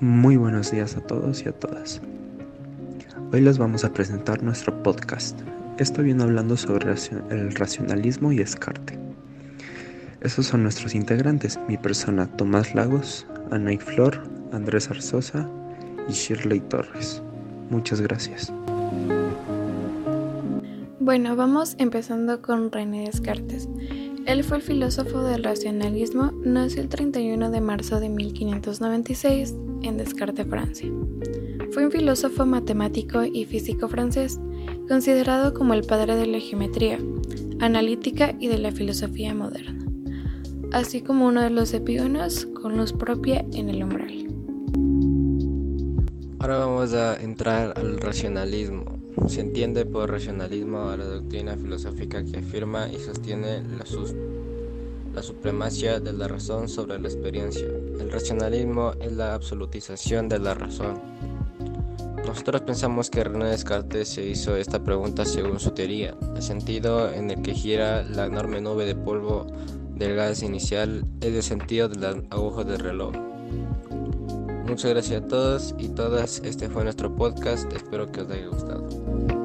Muy buenos días a todos y a todas. Hoy les vamos a presentar nuestro podcast. Esto viene hablando sobre el racionalismo y Descartes. Esos son nuestros integrantes, mi persona Tomás Lagos, Ana Flor, Andrés Arzosa y Shirley Torres. Muchas gracias. Bueno, vamos empezando con René Descartes. Él fue el filósofo del racionalismo, nació el 31 de marzo de 1596 en Descartes, Francia. Fue un filósofo matemático y físico francés, considerado como el padre de la geometría, analítica y de la filosofía moderna, así como uno de los epígonos con luz propia en el umbral. Ahora vamos a entrar al racionalismo. Se entiende por racionalismo a la doctrina filosófica que afirma y sostiene la, la supremacía de la razón sobre la experiencia. El racionalismo es la absolutización de la razón. Nosotros pensamos que René Descartes se hizo esta pregunta según su teoría, el sentido en el que gira la enorme nube de polvo del gas inicial es el sentido de la aguja del reloj. Muchas gracias a todos y todas, este fue nuestro podcast, espero que os haya gustado.